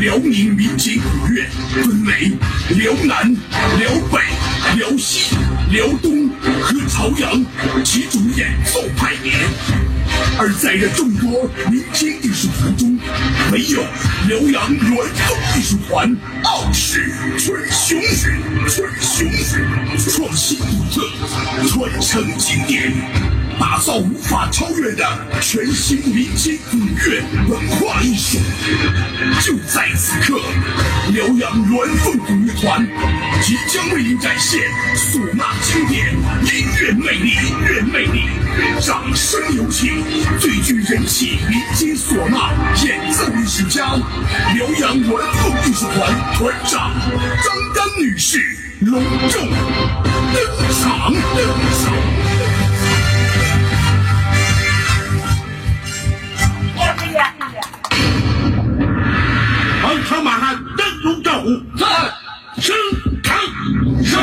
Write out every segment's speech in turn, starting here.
辽宁民间古乐分为辽南、辽北、辽西、辽东和朝阳几种演奏派别，而在这众多民间艺术团中，唯有辽阳元凤艺术团傲视群雄，群雄创新独特，传承经典。打造无法超越的全新民间古乐文化艺术。就在此刻，辽阳鸾凤古乐团即将为您展现唢呐经典音乐魅力，音乐魅力！掌声有请最具人气民间唢呐演奏艺术家辽阳鸾凤艺术团团长张丹女士隆重登场，登场！王朝马汉登龙赵虎，在升堂是。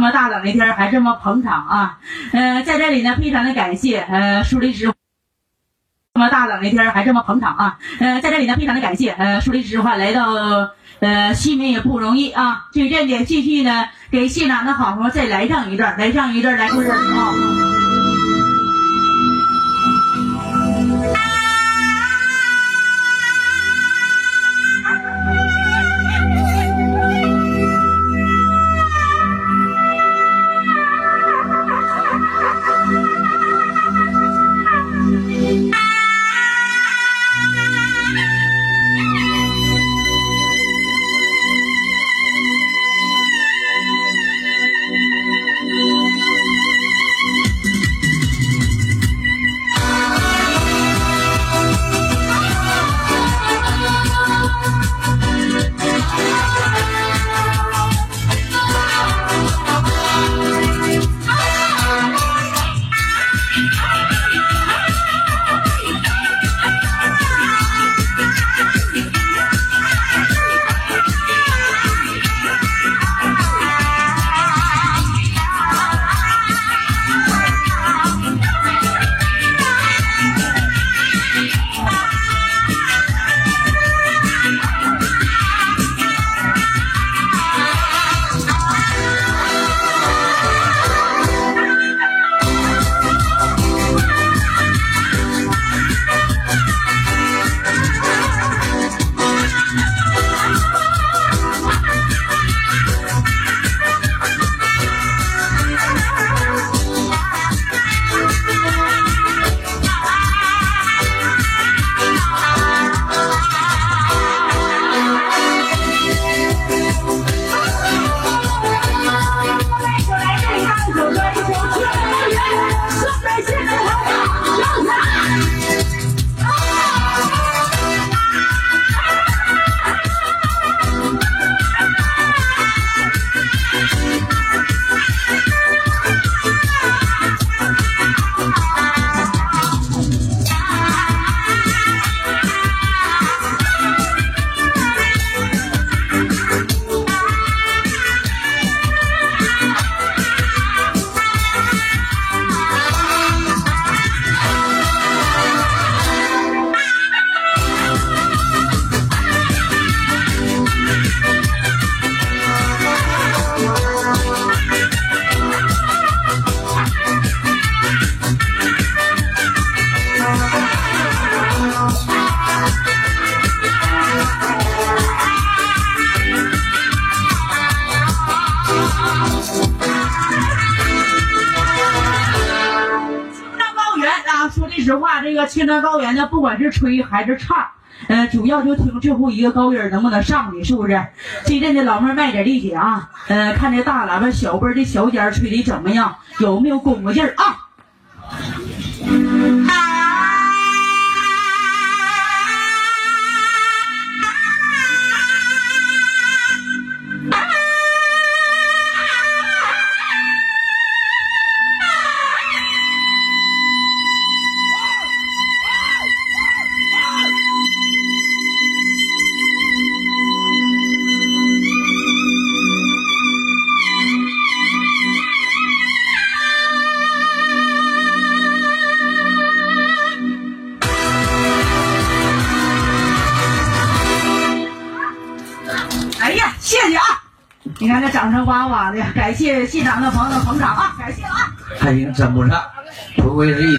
这么大冷的天还这么捧场啊！呃，在这里呢，非常的感谢呃树立之这么大冷的天还这么捧场啊！呃，在这里呢，非常的感谢呃说句实话来到呃西门也不容易啊！就这点继续呢，给现场的好朋友再来上一段，来上一段，来一段啊！吹还是唱，呃，主要就听最后一个高音能不能上去，是不是？这阵的老妹儿卖点力气啊，呃，看这大喇叭小辈儿的小尖儿吹的怎么样，有没有功夫劲儿啊？的，感谢现场的朋友的捧场啊，感谢啊！还行，真不差，不愧是，一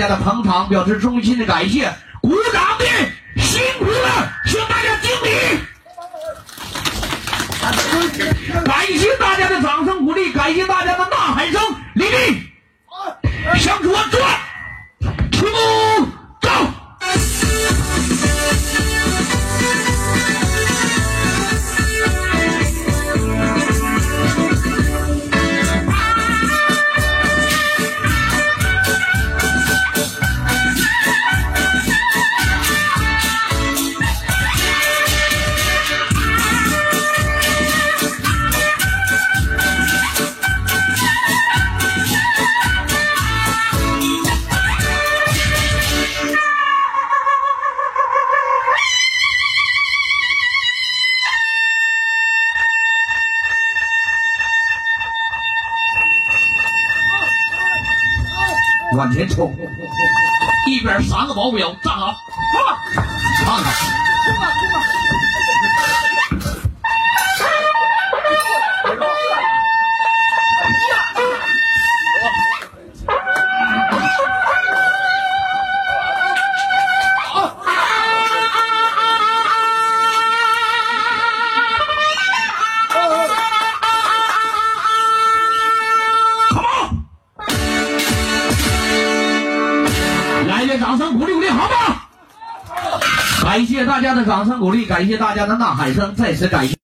家的捧场表示衷心的感谢掌声鼓励感谢大家的呐喊声再次感谢。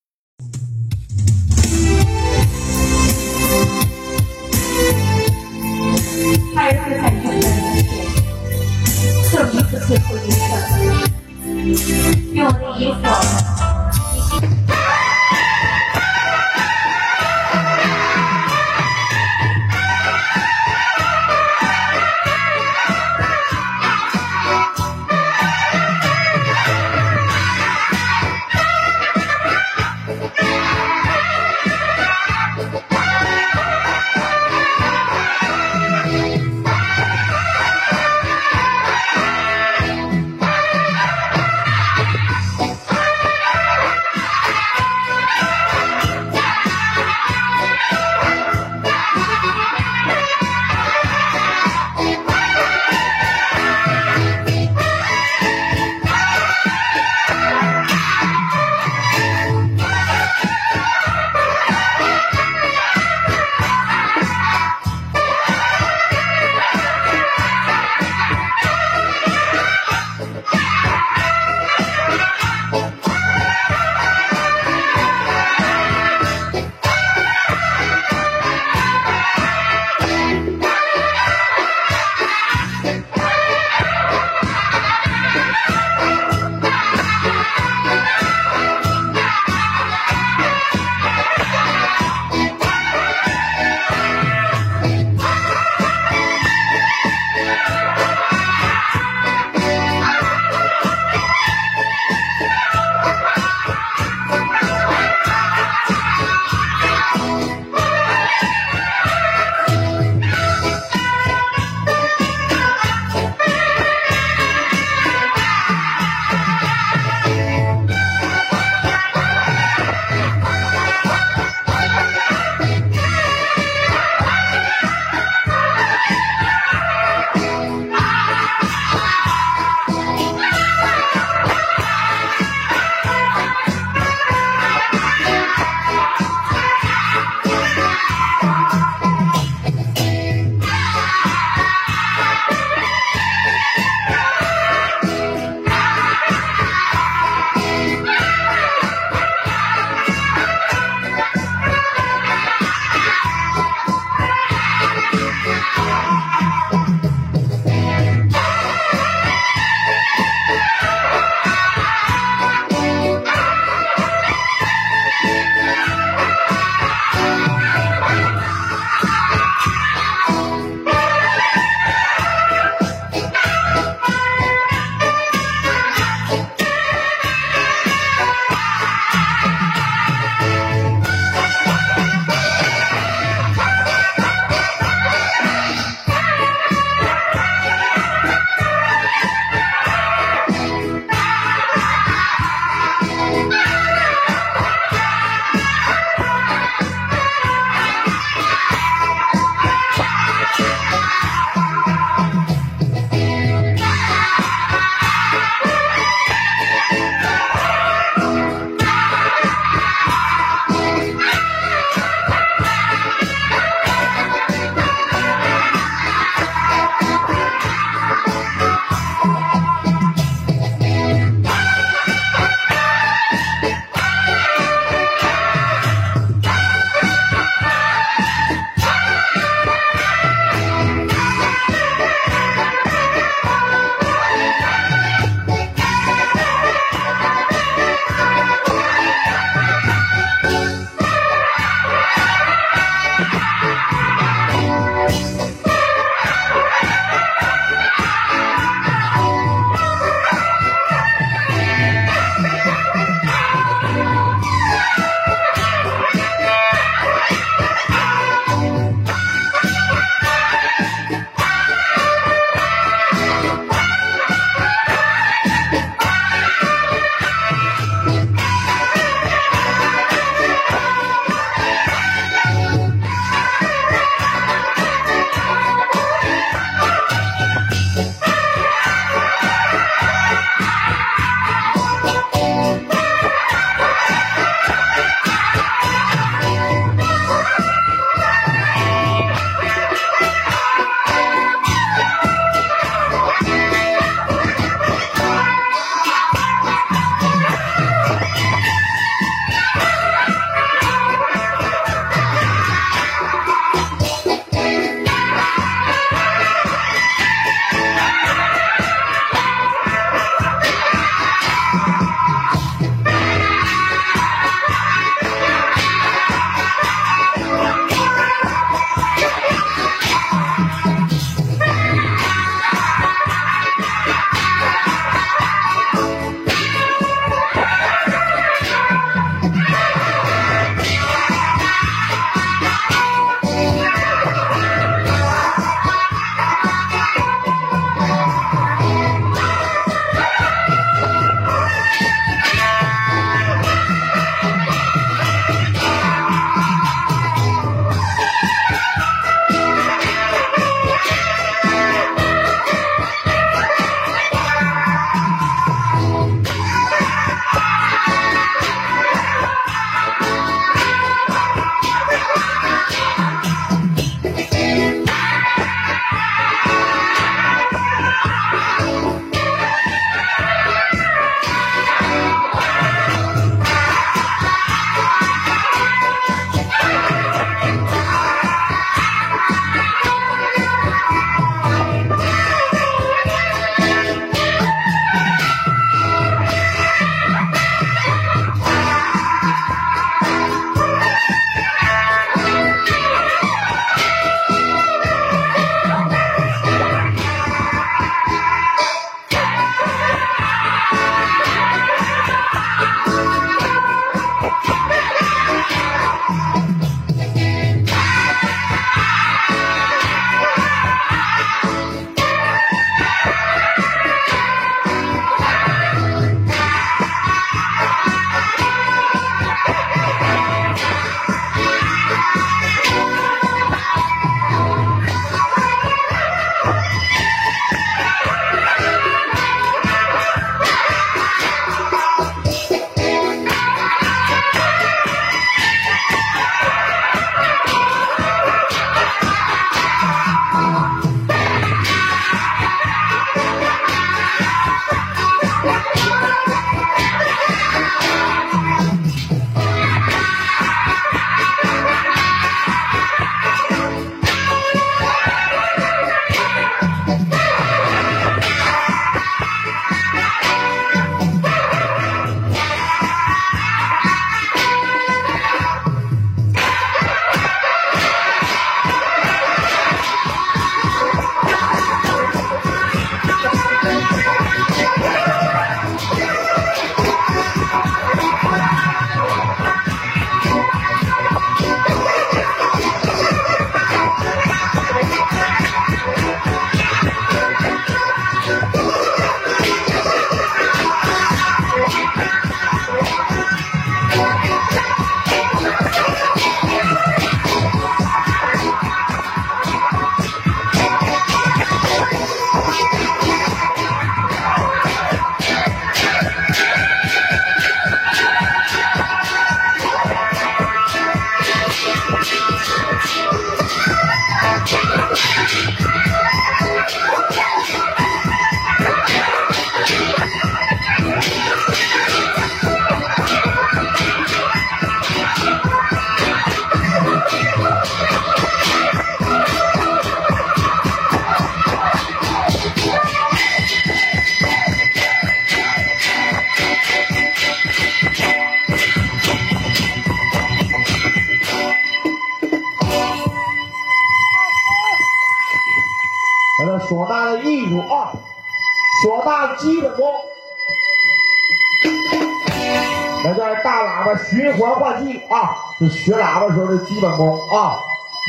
这，学喇叭时候的基本功啊，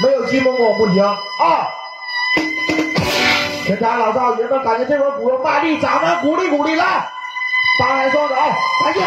没有基本功不行啊。全场老少爷们，感觉这会鼓要卖力，掌声鼓励鼓励，来，张开双手，感谢。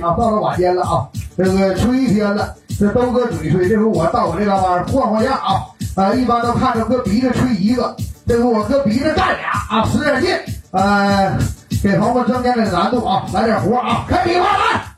啊，到了晚间了啊，这个吹一天了，这都搁嘴吹，这回我到我这嘎达换换样啊，啊，一般都看着搁鼻子吹一个，这回我搁鼻子干俩啊，使点劲，呃，给朋友们增加点难度啊，来点活啊，开比划来。